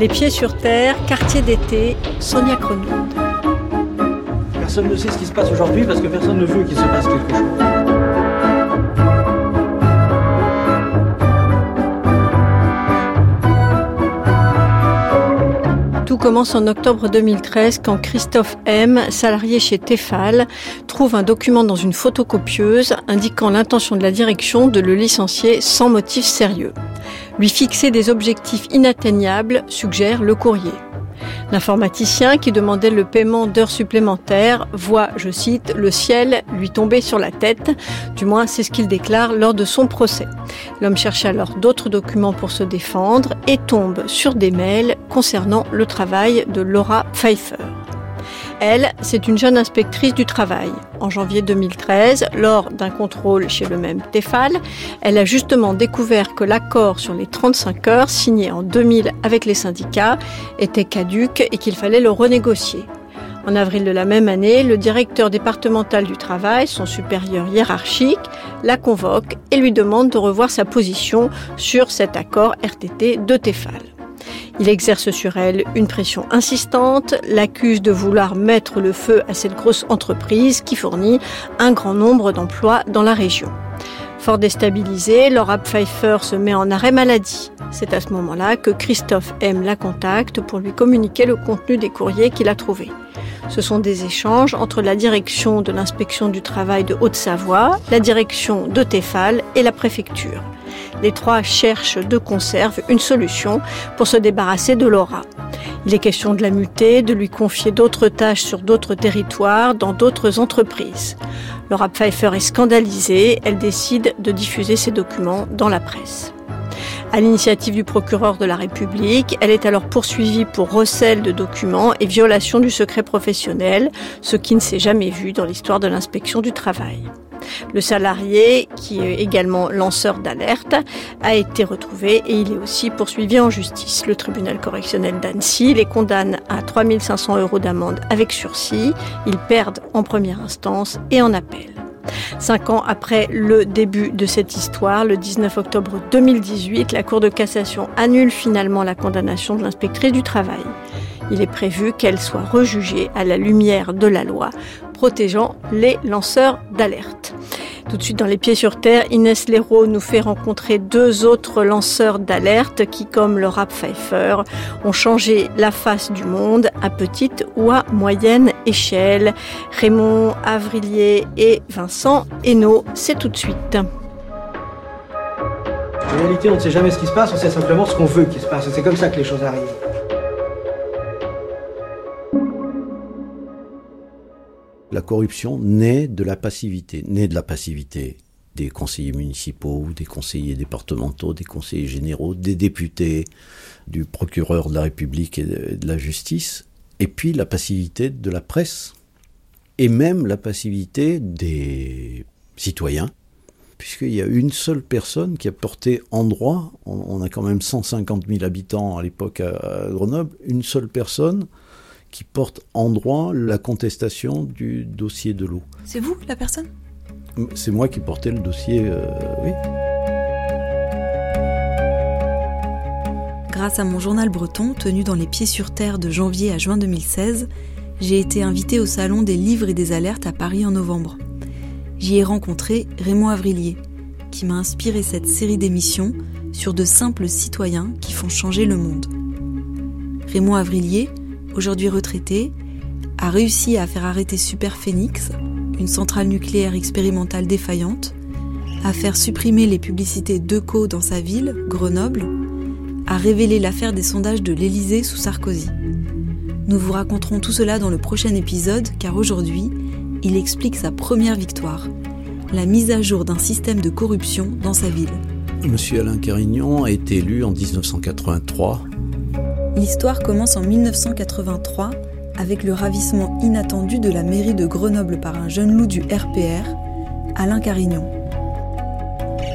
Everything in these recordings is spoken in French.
Les pieds sur terre, quartier d'été, Sonia Crenoude. Personne ne sait ce qui se passe aujourd'hui parce que personne ne veut qu'il se passe quelque chose. Tout commence en octobre 2013 quand Christophe M, salarié chez Tefal, trouve un document dans une photocopieuse indiquant l'intention de la direction de le licencier sans motif sérieux. Lui fixer des objectifs inatteignables, suggère le courrier. L'informaticien qui demandait le paiement d'heures supplémentaires voit, je cite, le ciel lui tomber sur la tête. Du moins, c'est ce qu'il déclare lors de son procès. L'homme cherche alors d'autres documents pour se défendre et tombe sur des mails concernant le travail de Laura Pfeiffer. Elle, c'est une jeune inspectrice du travail. En janvier 2013, lors d'un contrôle chez le même Tefal, elle a justement découvert que l'accord sur les 35 heures signé en 2000 avec les syndicats était caduque et qu'il fallait le renégocier. En avril de la même année, le directeur départemental du travail, son supérieur hiérarchique, la convoque et lui demande de revoir sa position sur cet accord RTT de Tefal. Il exerce sur elle une pression insistante, l'accuse de vouloir mettre le feu à cette grosse entreprise qui fournit un grand nombre d'emplois dans la région. Fort déstabilisée, Laura Pfeiffer se met en arrêt maladie. C'est à ce moment-là que Christophe M la contacte pour lui communiquer le contenu des courriers qu'il a trouvés. Ce sont des échanges entre la direction de l'inspection du travail de Haute-Savoie, la direction de Tefal et la préfecture. Les trois cherchent de conserve une solution pour se débarrasser de Laura. Il est question de la muter, de lui confier d'autres tâches sur d'autres territoires, dans d'autres entreprises. Laura Pfeiffer est scandalisée, elle décide de diffuser ces documents dans la presse. À l'initiative du procureur de la République, elle est alors poursuivie pour recel de documents et violation du secret professionnel, ce qui ne s'est jamais vu dans l'histoire de l'inspection du travail. Le salarié, qui est également lanceur d'alerte, a été retrouvé et il est aussi poursuivi en justice. Le tribunal correctionnel d'Annecy les condamne à 3500 euros d'amende avec sursis. Ils perdent en première instance et en appel. Cinq ans après le début de cette histoire, le 19 octobre 2018, la Cour de cassation annule finalement la condamnation de l'inspectrice du travail. Il est prévu qu'elle soit rejugée à la lumière de la loi protégeant les lanceurs d'alerte. Tout de suite dans les pieds sur terre, Inès Leroux nous fait rencontrer deux autres lanceurs d'alerte qui, comme le rap Pfeiffer, ont changé la face du monde à petite ou à moyenne échelle. Raymond Avrillier et Vincent Hainaut, c'est tout de suite. En réalité, on ne sait jamais ce qui se passe, on sait simplement ce qu'on veut qu'il se passe. C'est comme ça que les choses arrivent. La corruption naît de la passivité, naît de la passivité des conseillers municipaux, des conseillers départementaux, des conseillers généraux, des députés, du procureur de la République et de la justice, et puis la passivité de la presse, et même la passivité des citoyens, puisqu'il y a une seule personne qui a porté en droit, on a quand même 150 000 habitants à l'époque à Grenoble, une seule personne qui porte en droit la contestation du dossier de l'eau. C'est vous la personne? C'est moi qui portais le dossier, euh, oui. Grâce à mon journal breton, tenu dans les pieds sur terre de janvier à juin 2016, j'ai été invité au Salon des livres et des alertes à Paris en novembre. J'y ai rencontré Raymond Avrillier, qui m'a inspiré cette série d'émissions sur de simples citoyens qui font changer le monde. Raymond Avrillier, aujourd'hui retraité, a réussi à faire arrêter Super Phoenix, une centrale nucléaire expérimentale défaillante, à faire supprimer les publicités d'ECO dans sa ville, Grenoble, à révéler l'affaire des sondages de l'Élysée sous Sarkozy. Nous vous raconterons tout cela dans le prochain épisode car aujourd'hui, il explique sa première victoire, la mise à jour d'un système de corruption dans sa ville. Monsieur Alain Carignon a été élu en 1983 L'histoire commence en 1983 avec le ravissement inattendu de la mairie de Grenoble par un jeune loup du RPR, Alain Carignon.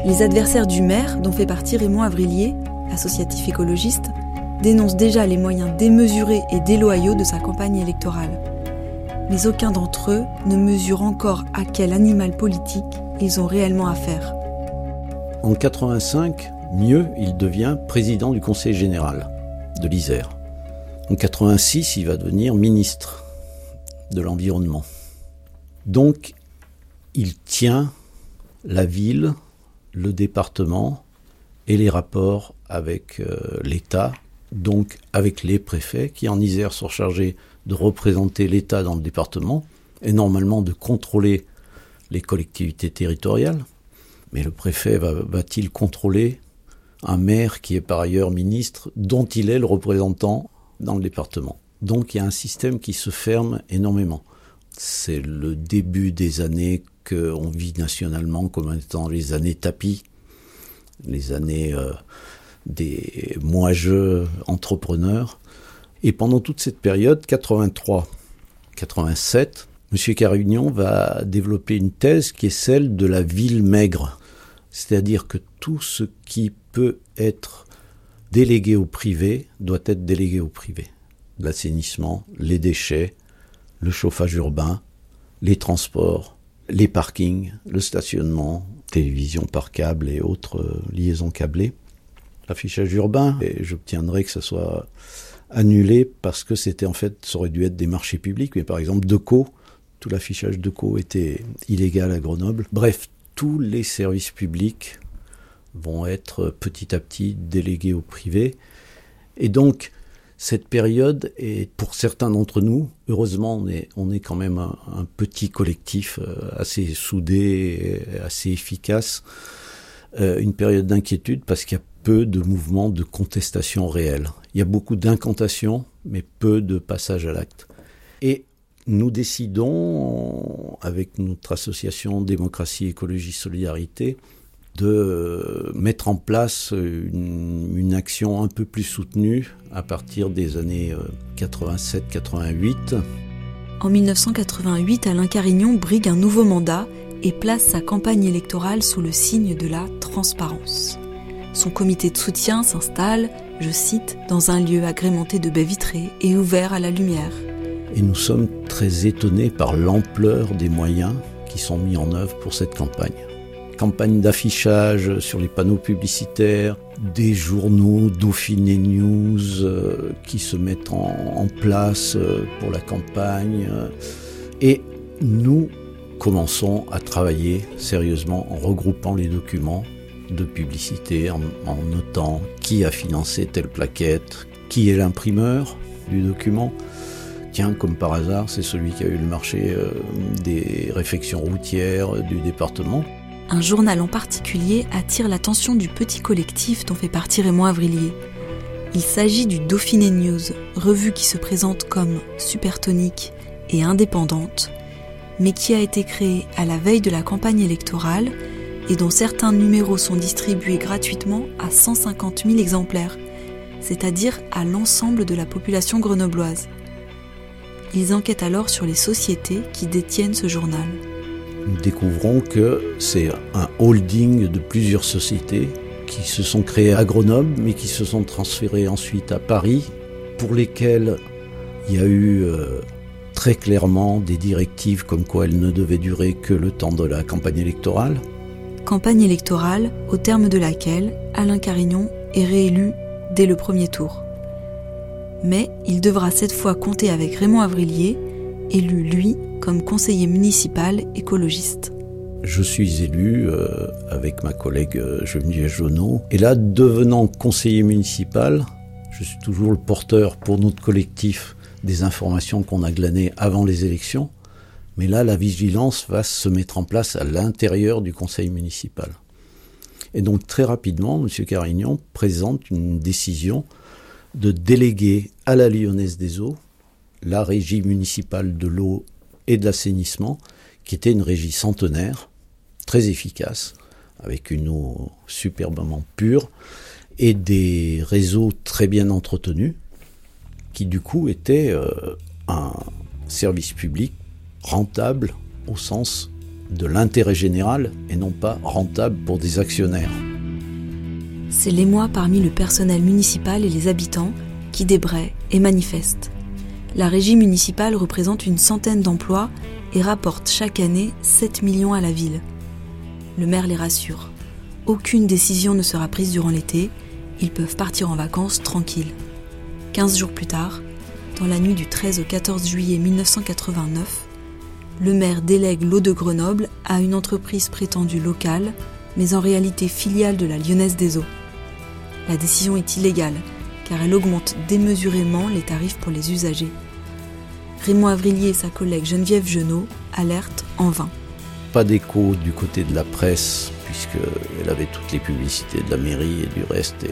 Les adversaires du maire, dont fait partie Raymond Avrillier, associatif écologiste, dénoncent déjà les moyens démesurés et déloyaux de sa campagne électorale. Mais aucun d'entre eux ne mesure encore à quel animal politique ils ont réellement affaire. En 85, mieux, il devient président du Conseil général l'Isère. En 86, il va devenir ministre de l'Environnement. Donc, il tient la ville, le département et les rapports avec euh, l'État, donc avec les préfets qui en Isère sont chargés de représenter l'État dans le département et normalement de contrôler les collectivités territoriales. Mais le préfet va-t-il contrôler un maire qui est par ailleurs ministre, dont il est le représentant dans le département. Donc il y a un système qui se ferme énormément. C'est le début des années qu'on vit nationalement comme étant les années tapis, les années euh, des moi-je entrepreneurs. Et pendant toute cette période, 83-87, M. Carignon va développer une thèse qui est celle de la ville maigre. C'est-à-dire que tout ce qui peut être délégué au privé doit être délégué au privé. L'assainissement, les déchets, le chauffage urbain, les transports, les parkings, le stationnement, télévision par câble et autres euh, liaisons câblées. L'affichage urbain, et j'obtiendrai que ça soit annulé parce que c'était en fait, ça aurait dû être des marchés publics, mais par exemple Deco, tout l'affichage Deco était illégal à Grenoble. Bref, tous les services publics vont être petit à petit délégués au privé. Et donc, cette période est, pour certains d'entre nous, heureusement, on est, on est quand même un, petit collectif euh, assez soudé, assez efficace, euh, une période d'inquiétude parce qu'il y a peu de mouvements de contestation réels. Il y a beaucoup d'incantations, mais peu de passages à l'acte. Et nous décidons, avec notre association Démocratie, Écologie, Solidarité, de mettre en place une, action un peu plus soutenue à partir des années 87-88. Euh, en 1988, Alain Carignon brigue un nouveau mandat et place sa campagne électorale sous le signe de la transparence. Son comité de soutien s'installe, je cite, dans un lieu agrémenté de baies vitrées et ouvert à la lumière. Et nous sommes très étonnés par l'ampleur des moyens qui sont mis en œuvre pour cette campagne campagne d'affichage sur les panneaux publicitaires, des journaux, Dauphiné News, euh, qui se mettent en, place euh, pour la campagne. et nous commençons à travailler sérieusement en regroupant les documents de publicité, en, en notant qui a financé telle plaquette, qui est l'imprimeur du document. Tiens, comme par hasard, c'est celui qui a eu le marché euh, des réfections routières du département un journal en particulier attire l'attention du petit collectif dont fait partie Raymond Avrillier. Il s'agit du Dauphiné News, revue qui se présente comme supertonique et indépendante, mais qui a été créée à la veille de la campagne électorale et dont certains numéros sont distribués gratuitement à 150 000 exemplaires, c'est-à-dire à, à l'ensemble de la population grenobloise. Ils enquêtent alors sur les sociétés qui détiennent ce journal nous découvrons que c'est un holding de plusieurs sociétés qui se sont créées à Grenoble, mais qui se sont transférées ensuite à Paris, pour lesquelles il y a eu euh, très clairement des directives comme quoi elles ne devaient durer que le temps de la campagne électorale. Campagne électorale au terme de laquelle Alain Carignon est réélu dès le premier tour. Mais il devra cette fois compter avec Raymond Avrillier, élu lui comme conseiller municipal écologiste. Je suis élu euh, avec ma collègue euh, Geneviève Jonot. Et là, devenant conseiller municipal, je suis toujours le porteur pour notre collectif des informations qu'on a glanées avant les élections. Mais là, la vigilance va se mettre en place à l'intérieur du conseil municipal. Et donc très rapidement, M. Carignon présente une décision de déléguer à la Lyonnaise des Eaux la régie municipale de l'eau et de l'assainissement, qui était une régie centenaire, très efficace, avec une eau superbement pure et des réseaux très bien entretenus, qui du coup étaient euh, un service public rentable au sens de l'intérêt général et non pas rentable pour des actionnaires. C'est l'émoi parmi le personnel municipal et les habitants qui débraient et manifestent la régie municipale représente une centaine d'emplois et rapporte chaque année 7 millions à la ville. Le maire les rassure. Aucune décision ne sera prise durant l'été, ils peuvent partir en vacances tranquilles. 15 jours plus tard, dans la nuit du 13 au 14 juillet 1989, le maire délègue l'eau de Grenoble à une entreprise prétendue locale, mais en réalité filiale de la Lyonnaise des Eaux. La décision est illégale, car elle augmente démesurément les tarifs pour les usagers. Raymond Avrillier et sa collègue Geneviève Genot alertent en vain. Pas d'écho du côté de la presse, puisqu'elle avait toutes les publicités de la mairie et du reste.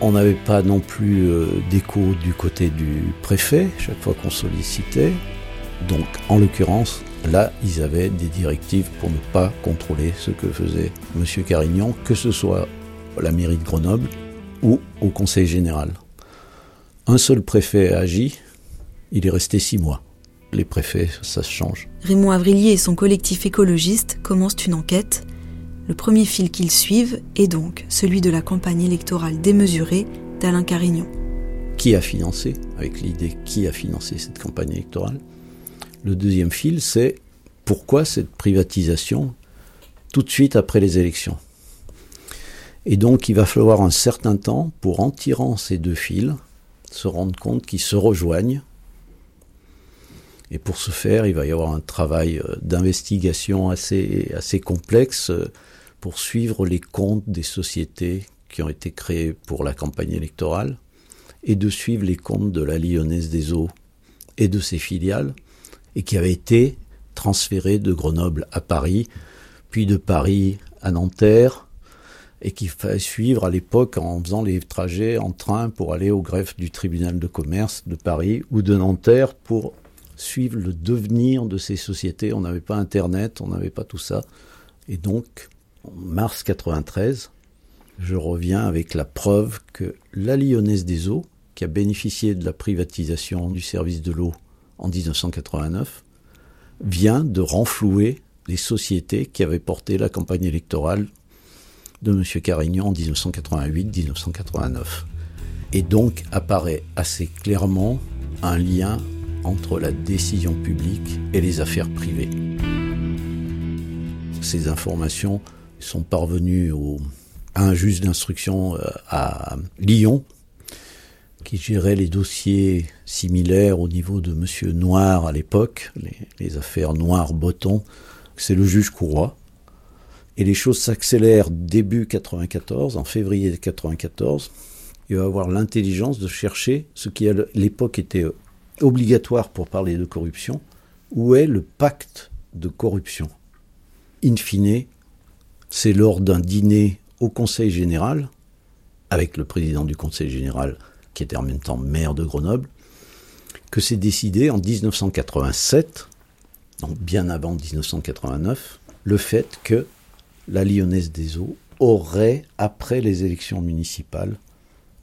On n'avait pas non plus euh, d'écho du côté du préfet, chaque fois qu'on sollicitait. Donc, en l'occurrence, là, ils avaient des directives pour ne pas contrôler ce que faisait M. Carignan, que ce soit la mairie de Grenoble ou au Conseil général. Un seul préfet a agi, il est resté six mois. Les préfets, ça se change. Raymond Avrillier et son collectif écologiste commencent une enquête. Le premier fil qu'ils suivent est donc celui de la campagne électorale démesurée d'Alain Carignan. Qui a financé, avec l'idée qui a financé cette campagne électorale? Le deuxième fil, c'est pourquoi cette privatisation tout de suite après les élections? Et donc il va falloir un certain temps pour, en tirant ces deux fils, se rendre compte qu'ils se rejoignent. Et pour ce faire, il va y avoir un travail euh, d'investigation assez, complexe euh, pour suivre les comptes des sociétés qui ont été créées pour la campagne électorale et de suivre les comptes de la Lyonnaise des Eaux et de ses filiales et qui avaient été transférés de Grenoble à Paris, puis de Paris à Nanterre, et qu'il fallait suivre à l'époque en faisant les trajets en train pour aller au greffe du tribunal de commerce de Paris ou de Nanterre pour suivre le devenir de ces sociétés. On n'avait pas Internet, on n'avait pas tout ça. Et donc, en mars 93, je reviens avec la preuve que la Lyonnaise des Eaux, qui a bénéficié de la privatisation du service de l'eau en 1989, vient de renflouer les sociétés qui avaient porté la campagne électorale de M. Carignan en 1988-1989. Et donc apparaît assez clairement un lien entre la décision publique et les affaires privées. Ces informations sont parvenues au, à un juge d'instruction euh, à Lyon qui gérait les dossiers similaires au niveau de M. Noir à l'époque, les, les affaires Noir-Botton. C'est le juge Courroy et les choses s'accélèrent début 94, en février 94. Il va avoir l'intelligence de chercher ce qui à l'époque était obligatoire pour parler de corruption. Où est le pacte de corruption? In fine, c'est lors d'un dîner au Conseil général, avec le président du Conseil général, qui était en même temps maire de Grenoble, que c'est décidé en 1987, donc bien avant 1989, le fait que la Lyonnaise des Eaux aurait, après les élections municipales,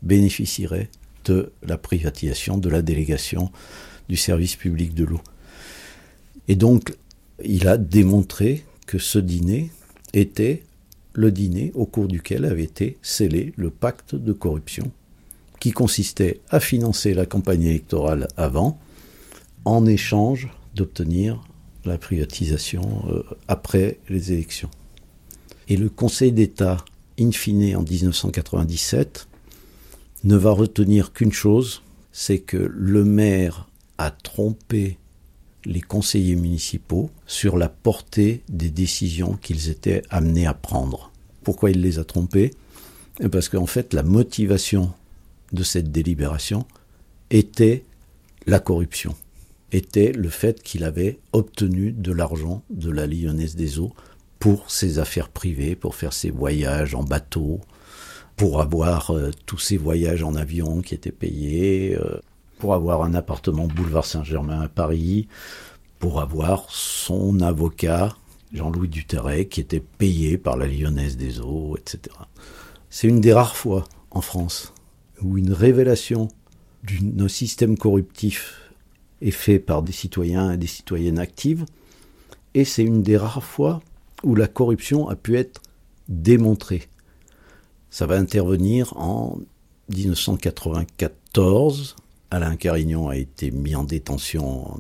bénéficierait de la privatisation de la délégation du service public de l'eau. Et donc, il a démontré que ce dîner était le dîner au cours duquel avait été scellé le pacte de corruption, qui consistait à financer la campagne électorale avant, en échange d'obtenir la privatisation euh, après les élections. Et le Conseil d'État, in fine en 1997, ne va retenir qu'une chose, c'est que le maire a trompé les conseillers municipaux sur la portée des décisions qu'ils étaient amenés à prendre. Pourquoi il les a trompés? Parce qu'en fait, la motivation de cette délibération était la corruption, était le fait qu'il avait obtenu de l'argent de la Lyonnaise des Eaux pour ses affaires privées, pour faire ses voyages en bateau, pour avoir euh, tous ses voyages en avion qui étaient payés, euh, pour avoir un appartement boulevard Saint-Germain à Paris, pour avoir son avocat, Jean-Louis Duterret, qui était payé par la Lyonnaise des Eaux, etc. C'est une des rares fois en France où une révélation d'un système corruptif est fait par des citoyens et des citoyennes actives, et c'est une des rares fois où la corruption a pu être démontrée. Ça va intervenir en 1994. Alain Carignon a été mis en détention.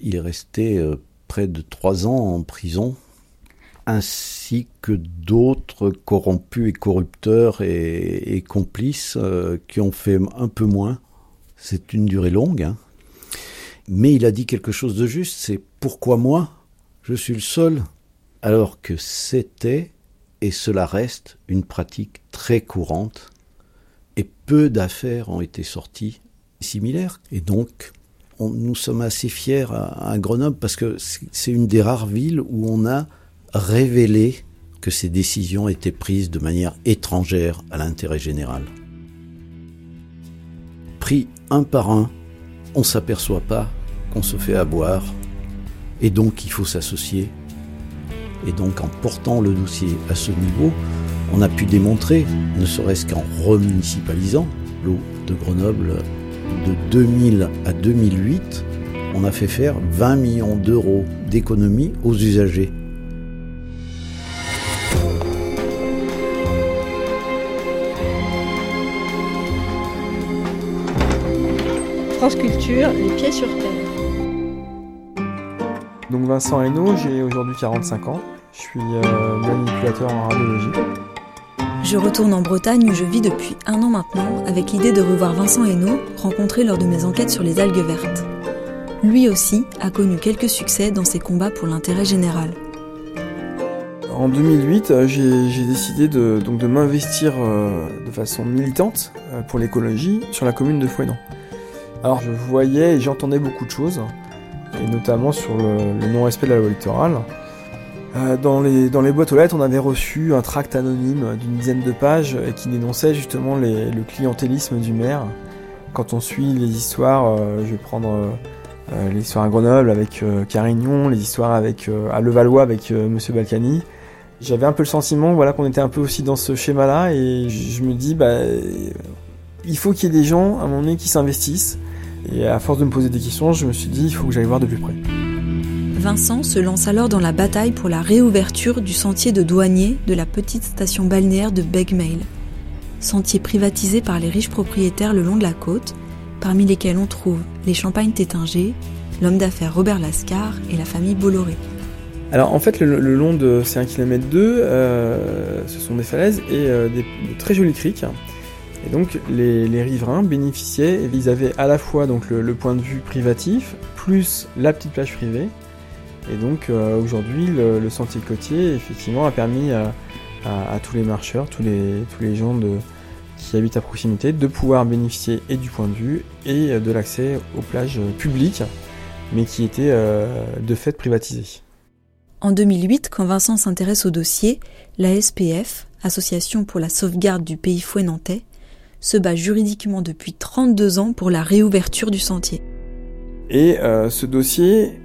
Il est resté euh, près de trois ans en prison. ainsi que d'autres corrompus et corrupteurs et, complices euh, qui ont fait un peu moins. C'est une durée longue, hein. mais il a dit quelque chose de juste, c'est pourquoi moi? Je suis le seul, alors que c'était, et cela reste, une pratique très courante, et peu d'affaires ont été sorties similaires, et donc nous sommes assez fiers à, Grenoble parce que c'est une des rares villes où on a révélé que ces décisions étaient prises de manière étrangère à l'intérêt général. Pris un par un, on ne s'aperçoit pas qu'on se fait avoir, et donc il faut s'associer. Et donc en portant le dossier à ce niveau, on a pu démontrer, ne serait-ce qu'en remunicipalisant l'eau de Grenoble de 2000 à 2008, on a fait faire 20 millions d'euros d'économies aux usagers. France Culture, les pieds sur terre. Donc Vincent Hainaut, j'ai aujourd'hui 45 ans. Je suis euh, manipulateur en radiologie. Je retourne en Bretagne où je vis depuis un an maintenant avec l'idée de revoir Vincent Hainaut, rencontré lors de mes enquêtes sur les algues vertes. Lui aussi a connu quelques succès dans ses combats pour l'intérêt général. En 2008, euh, j'ai décidé de, donc de m'investir euh, de façon militante euh, pour l'écologie sur la commune de Fouesnant. Alors je voyais et j'entendais beaucoup de choses, et notamment sur le, non-respect de la loi électorale. Euh, dans, les, dans les boîtes aux lettres, on avait reçu un tract anonyme d'une dizaine de pages qui dénonçait justement le clientélisme du maire. Quand on suit les histoires, euh, je vais prendre euh, l'histoire à Grenoble avec Carignon, les histoires avec, à Levallois avec Monsieur Balkany, j'avais un peu le sentiment voilà, qu'on était un peu aussi dans ce schéma-là et je, me dis bah, il faut qu'il y ait des gens à un moment donné qui s'investissent. Et à force de me poser des questions, je me suis dit il faut que j'aille voir de plus près. Vincent se lance alors dans la bataille pour la réouverture du sentier de douanier de la petite station balnéaire de Begmail. Sentier privatisé par les riches propriétaires le long de la côte, parmi lesquels on trouve les Champagnes Tétinger, l'homme d'affaires Robert Lascar et la famille Bolloré. Alors en fait, le, long de ces 1 km 2, ce sont des falaises et euh, des, de très jolis criques. Et donc les, riverains bénéficiaient, ils avaient à la fois donc le point de vue privatif, plus la petite plage privée, et donc euh, aujourd'hui, le, sentier côtier effectivement a permis à, tous les marcheurs, tous les, tous les gens qui habitent à proximité, de pouvoir bénéficier et du point de vue et de l'accès aux plages publiques, mais qui étaient euh, de fait privatisées. En 2008, quand Vincent s'intéresse au dossier, la SPF, Association pour la sauvegarde du pays fouet nantais, se bat juridiquement depuis 32 ans pour la réouverture du sentier. Et euh, ce dossier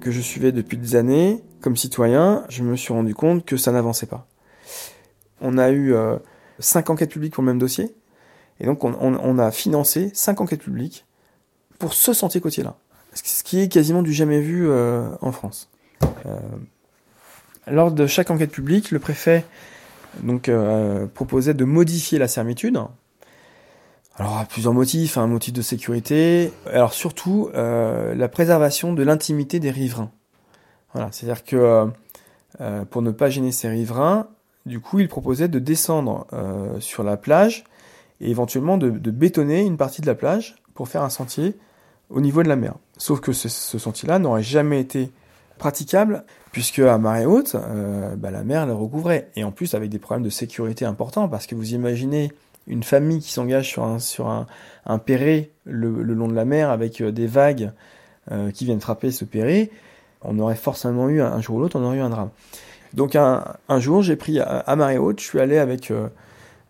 que je suivais depuis des années, comme citoyen, je me suis rendu compte que ça n'avançait pas. On a eu euh, cinq enquêtes publiques pour le même dossier, et donc on, a financé cinq enquêtes publiques pour ce sentier côtier-là, ce qui est quasiment du jamais vu euh, en France. Lors de chaque enquête publique, le préfet proposait de modifier la servitude alors, plusieurs motifs, un motif de sécurité, alors surtout euh, la préservation de l'intimité des riverains. Voilà, c'est-à-dire que euh, euh, pour ne pas gêner ces riverains, du coup, il proposait de descendre sur la plage et éventuellement de, bétonner une partie de la plage pour faire un sentier au niveau de la mer. Sauf que ce, sentier-là n'aurait jamais été praticable puisque à marée haute, bah, la mer le recouvrait et en plus avec des problèmes de sécurité importants parce que vous imaginez une famille qui s'engage sur un, sur perret le, long de la mer avec euh, des vagues euh, qui viennent frapper ce perret, on aurait forcément eu, un jour ou l'autre, on aurait eu un drame. Donc un, jour, j'ai pris à, marée haute, je suis allé avec euh,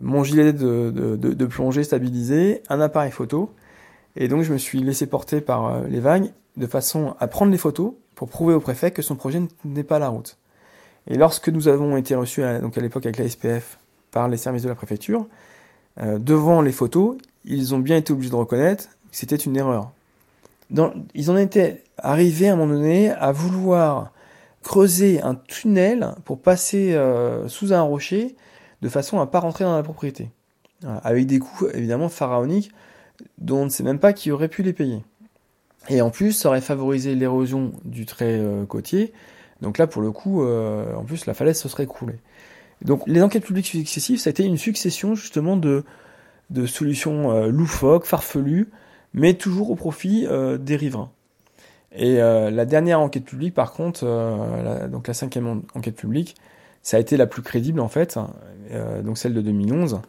mon gilet de, plongée stabilisé, un appareil photo, et donc je me suis laissé porter par les vagues de façon à prendre les photos pour prouver au préfet que son projet n'est pas la route. Et lorsque nous avons été reçus à l'époque avec la SPF par les services de la préfecture, euh, devant les photos, ils ont bien été obligés de reconnaître que c'était une erreur. ils en étaient arrivés à un moment donné à vouloir creuser un tunnel pour passer euh, sous un rocher de façon à ne pas rentrer dans la propriété. avec des coûts évidemment pharaoniques dont on ne sait même pas qui aurait pu les payer. Et en plus, ça aurait favorisé l'érosion du trait euh, côtier Donc là, pour le coup, en plus, la falaise se serait écroulée. Donc les enquêtes publiques successives, ça a été une succession justement de, de solutions loufoques, farfelues, mais toujours au profit des riverains. Et la dernière enquête publique, par contre, donc la cinquième enquête publique, ça a été la plus crédible en fait, donc celle de 2011.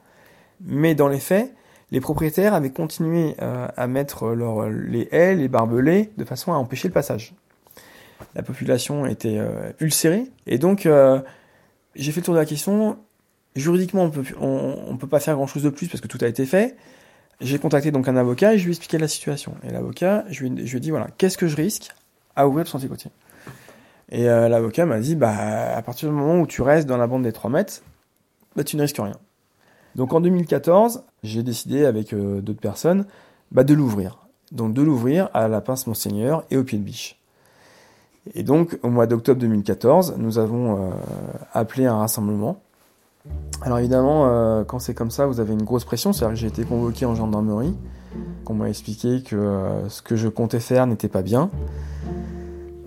Mais dans les faits, les propriétaires avaient continué euh, à mettre leur, les haies, les barbelés, de façon à empêcher le passage. La population était euh, ulcérée, et donc euh, j'ai fait le tour de la question. Juridiquement, on peut, pas faire grand chose de plus parce que tout a été fait. J'ai contacté donc un avocat et je lui ai expliqué la situation. Et l'avocat, je lui, ai dit voilà, qu'est-ce que je risque à ouvrir le sentier côtier Et l'avocat m'a dit bah à partir du moment où tu restes dans la bande des 3 mètres, bah tu ne risques rien. Donc en 2014, j'ai décidé avec euh, d'autres personnes bah, de l'ouvrir. Donc de l'ouvrir à la pince Monseigneur et au pied de biche. Et donc au mois d'octobre 2014, nous avons euh, appelé un rassemblement. Alors évidemment, euh, quand c'est comme ça, vous avez une grosse pression. C'est-à-dire que j'ai été convoqué en gendarmerie, qu'on m'a expliqué que ce que je comptais faire n'était pas bien.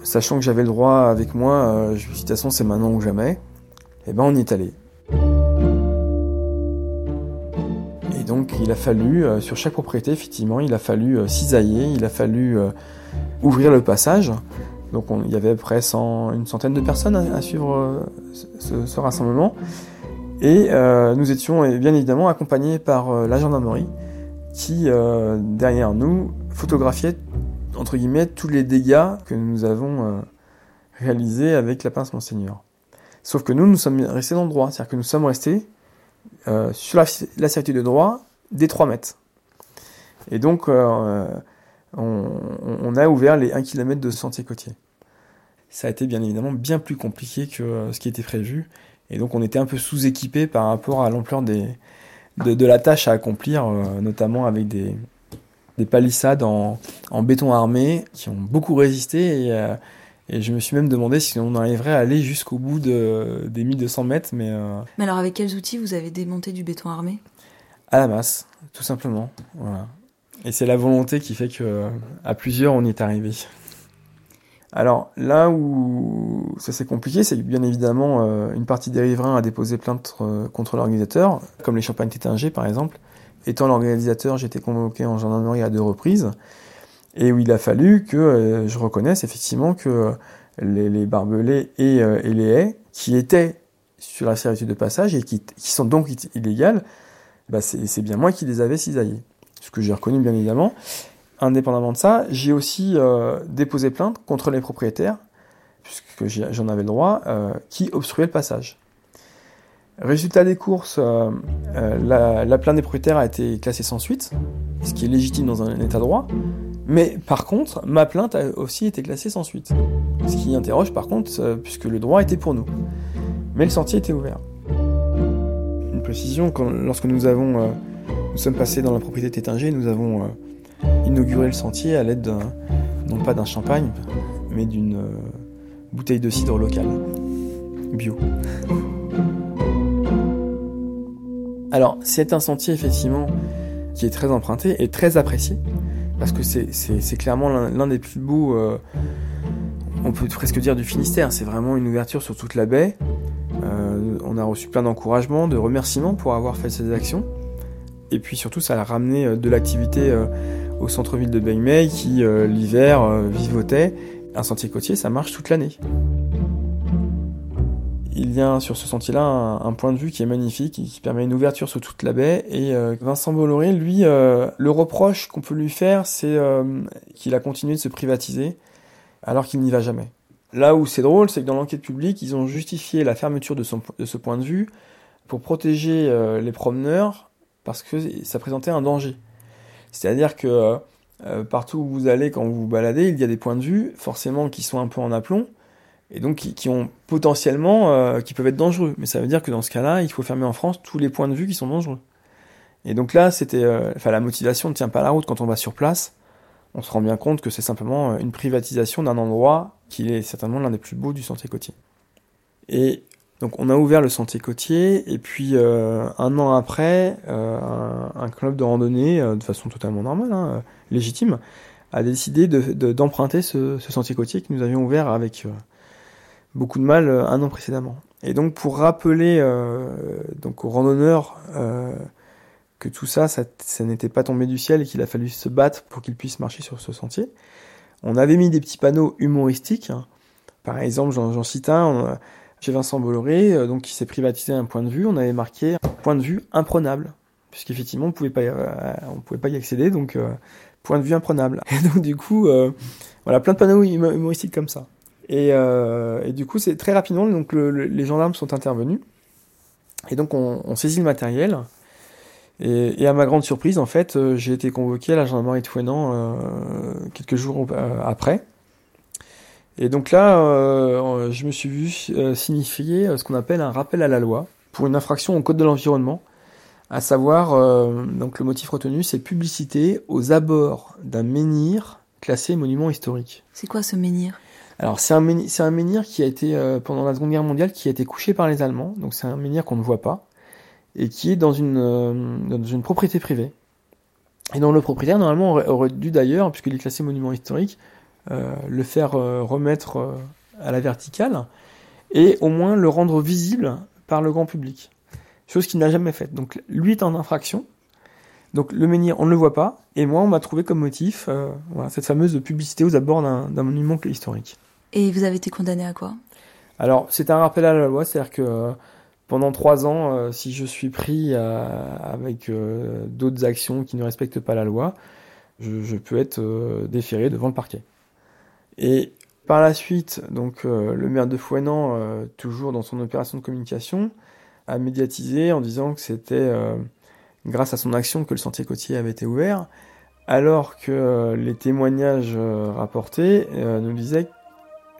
Sachant que j'avais le droit avec moi, je suis dit de toute façon c'est maintenant ou jamais. Et eh ben on y est allé. Et donc il a fallu, euh, sur chaque propriété, effectivement, il a fallu euh, cisailler, il a fallu euh, ouvrir le passage. Donc il y avait à près une centaine de personnes à, suivre ce, rassemblement. Et nous étions bien évidemment accompagnés par la gendarmerie qui, derrière nous, photographiait, entre guillemets, tous les dégâts que nous avons réalisés avec la pince Monseigneur. Sauf que nous, nous sommes restés dans le droit, c'est-à-dire que nous sommes restés euh, sur la, la de droit des 3 mètres. Et donc, euh, on, a ouvert les 1 km de sentier côtier. Ça a été bien évidemment bien plus compliqué que euh, ce qui était prévu. Et donc, on était un peu sous-équipé par rapport à l'ampleur des, de, la tâche à accomplir, notamment avec des, des palissades en, en, béton armé qui ont beaucoup résisté. Et, et je me suis même demandé si on arriverait à aller jusqu'au bout de, des 1200 mètres. Mais, euh, mais alors, avec quels outils vous avez démonté du béton armé? À la masse, tout simplement. Voilà. Et c'est la volonté qui fait que à plusieurs, on y est arrivé. Alors là où ça s'est compliqué, c'est bien évidemment, euh, une partie des riverains a déposé plainte euh, contre l'organisateur, comme les champagnes Tétinger par exemple. Étant l'organisateur, j'ai été convoqué en gendarmerie à deux reprises et où il a fallu que euh, je reconnaisse effectivement que les, barbelés et, les haies qui étaient sur la servitude de passage et qui, qui sont donc illégales, bah c'est bien moi qui les avais cisaillés. Ce que j'ai reconnu bien évidemment. Indépendamment de ça, j'ai aussi euh, déposé plainte contre les propriétaires, puisque j'en avais le droit, qui obstruaient le passage. Résultat des courses, la, la, plainte des propriétaires a été classée sans suite, ce qui est légitime dans un état droit. Mais par contre, ma plainte a aussi été classée sans suite. Ce qui interroge par contre, euh, puisque le droit était pour nous. Mais le sentier était ouvert. Une précision, lorsque nous avons, euh, nous sommes passés dans la propriété Tétinger, nous avons euh, inauguré le sentier à l'aide non pas d'un champagne, mais d'une bouteille de cidre locale, bio. Alors, c'est un sentier effectivement qui est très emprunté et très apprécié parce que c'est clairement l'un des plus beaux, euh, on peut presque dire du Finistère. C'est vraiment une ouverture sur toute la baie. Euh, on a reçu plein d'encouragements, de remerciements pour avoir fait ces actions. Et puis surtout, ça a ramené euh, de l'activité au centre-ville de Beigmei qui, l'hiver, vivotait. Un sentier côtier, ça marche toute l'année il y a sur ce sentier-là un, point de vue qui est magnifique, qui permet une ouverture sur toute la baie. Et euh, Vincent Bolloré, lui, euh, le reproche qu'on peut lui faire, c'est euh, qu'il a continué de se privatiser alors qu'il n'y va jamais. Là où c'est drôle, c'est que dans l'enquête publique, ils ont justifié la fermeture de ce point de vue pour protéger les promeneurs parce que ça présentait un danger. C'est-à-dire que partout où vous allez quand vous vous baladez, il y a des points de vue, forcément, qui sont un peu en aplomb et donc qui, ont potentiellement, euh, qui peuvent être dangereux. Mais ça veut dire que dans ce cas-là, il faut fermer en France tous les points de vue qui sont dangereux. Et donc là, c'était, euh, enfin, la motivation ne tient pas la route quand on va sur place. On se rend bien compte que c'est simplement euh, une privatisation d'un endroit qui est certainement l'un des plus beaux du sentier côtier. Et donc on a ouvert le sentier côtier et puis un an après, un, club de randonnée, de façon totalement normale, hein, légitime, a décidé d'emprunter ce, sentier côtier que nous avions ouvert avec beaucoup de mal un an précédemment. Et donc pour rappeler donc aux randonneurs que tout ça, ça, ça n'était pas tombé du ciel et qu'il a fallu se battre pour qu'ils puissent marcher sur ce sentier, on avait mis des petits panneaux humoristiques. Par exemple, j'en cite un, chez Vincent Bolloré, donc qui s'est privatisé un point de vue, on avait marqué point de vue imprenable puisqu'effectivement on pouvait pas on pouvait pas y accéder donc point de vue imprenable. Et donc du coup voilà plein de panneaux humoristiques comme ça. Et, du coup c'est très rapidement donc les gendarmes sont intervenus. Et donc on, saisit le matériel. Et, à ma grande surprise, en fait, euh, j'ai été convoqué à la gendarmerie de Fouenan euh, quelques jours euh, après. Et donc là, euh, je me suis vu signifier ce qu'on appelle un rappel à la loi pour une infraction au code de l'environnement, à savoir, donc le motif retenu, c'est publicité aux abords d'un menhir classé monument historique. C'est quoi ce menhir? Alors c'est un, menhir, un menhir qui a été pendant la Seconde Guerre mondiale qui a été couché par les Allemands, donc c'est un menhir qu'on ne voit pas et qui est dans une, euh, dans une propriété privée. Et dont le propriétaire, normalement, aurait, dû d'ailleurs, puisqu'il est classé monument historique, euh, le faire euh, remettre à la verticale et au moins le rendre visible par le grand public. Chose qu'il n'a jamais faite. Donc lui est en infraction. Donc le menhir, on ne le voit pas. Et moi, on m'a trouvé comme motif voilà, cette fameuse publicité aux abords d'un monument historique. Et vous avez été condamné à quoi? Alors, c'est un rappel à la loi, c'est-à-dire que pendant trois ans, euh, si je suis pris euh, avec euh, d'autres actions qui ne respectent pas la loi, je, peux être déféré devant le parquet. Et par la suite, donc le maire de Fouenan, toujours dans son opération de communication, a médiatisé en disant que c'était grâce à son action que le sentier côtier avait été ouvert, alors que les témoignages rapportés nous disaient que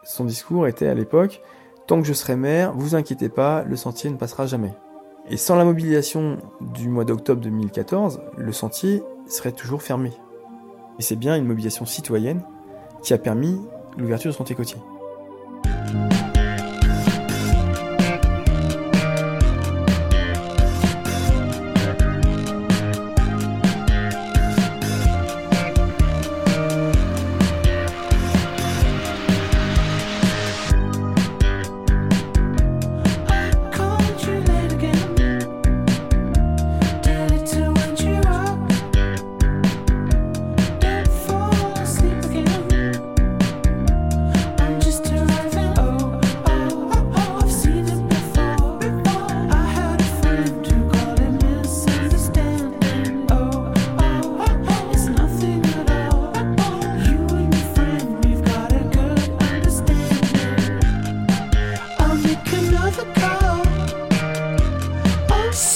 son discours était à l'époque Tant que je serai maire, vous inquiétez pas, le sentier ne passera jamais. Et sans la mobilisation du mois d'octobre 2014, le sentier serait toujours fermé. Et c'est bien une mobilisation citoyenne qui a permis l'ouverture du sentier côtier.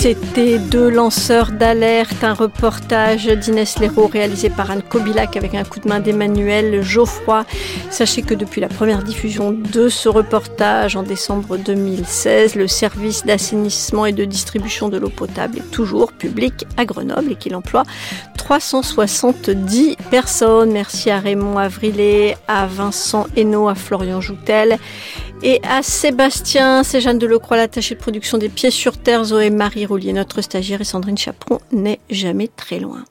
C'était deux lanceurs d'alerte, un reportage d'Inès Leroux réalisé par Anne Kobilac avec un coup de main d'Emmanuel Geoffroy. Sachez que depuis la première diffusion de ce reportage en décembre 2016, le service d'assainissement et de distribution de l'eau potable est toujours public à Grenoble et qu'il emploie 370 personnes. Merci à Raymond Avrilé, à Vincent Hainaut, à Florian Joutel et à Sébastien. C'est Jeanne Delecroix, l'attachée de production des Pieds sur Terre, Zoé Marie Roulier, notre stagiaire et Sandrine Chaperon n'est jamais très loin.